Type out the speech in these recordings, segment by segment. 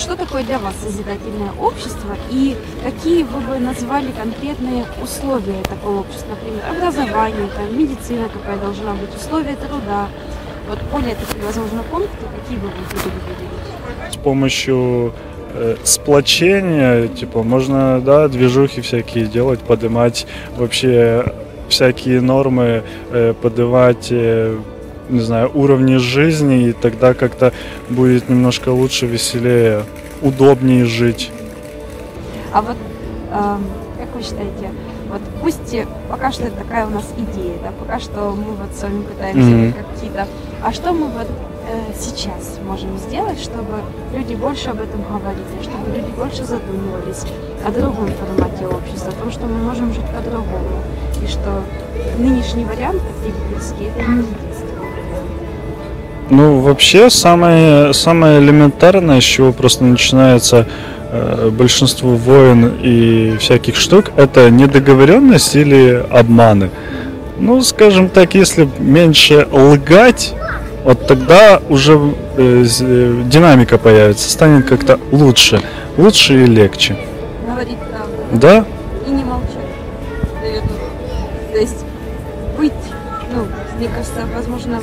что такое для вас созидательное общество и какие вы бы назвали конкретные условия такого общества, например, образование, там, медицина какая должна быть, условия труда. Вот более такие, возможно, пункты, какие бы вы хотели выделить? С помощью э, сплочения, типа, можно, да, движухи всякие делать, поднимать вообще всякие нормы, э, поднимать, э, не знаю, уровни жизни, и тогда как-то будет немножко лучше, веселее, удобнее жить. А вот эм, как вы считаете, вот пусть и пока что это такая у нас идея, да, пока что мы вот с вами пытаемся Мгм. какие-то, а что мы вот э, сейчас можем сделать, чтобы люди больше об этом говорили, чтобы люди больше задумывались о другом формате общества, о том, что мы можем жить по-другому, и что нынешний вариант потребительский это не вариант. Ну, вообще, самое, самое элементарное, с чего просто начинается э, большинство войн и всяких штук, это недоговоренность или обманы. Ну, скажем так, если меньше лгать, вот тогда уже э, э, динамика появится, станет как-то лучше, лучше и легче. Говорить правду Да? и не молчать. То есть быть, ну, мне кажется, возможно,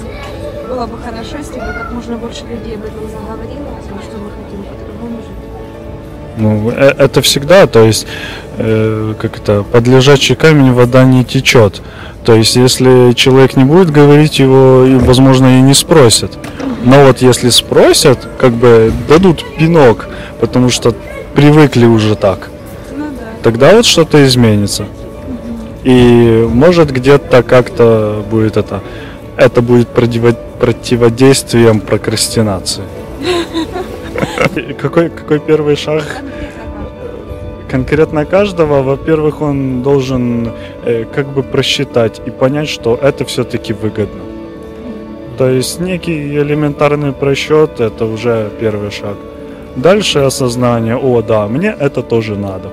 было бы хорошо, если бы как можно больше людей об этом заговорило, о том, что мы хотим по-другому жить. Ну, э- это всегда, то есть, э, как это, под лежачий камень вода не течет. То есть, если человек не будет говорить, его, возможно, и не спросят. Но вот если спросят, как бы дадут пинок, потому что привыкли уже так, Ну да. тогда вот что-то изменится. И может где-то как-то будет это, это будет противо- противодействием прокрастинации. Какой, какой первый шаг? конкретно каждого, во-первых, он должен э, как бы просчитать и понять, что это все-таки выгодно. То есть некий элементарный просчет это уже первый шаг. Дальше осознание, о да, мне это тоже надо.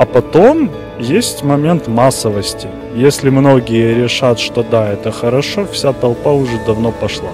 А потом есть момент массовости. Если многие решат, что да, это хорошо, вся толпа уже давно пошла.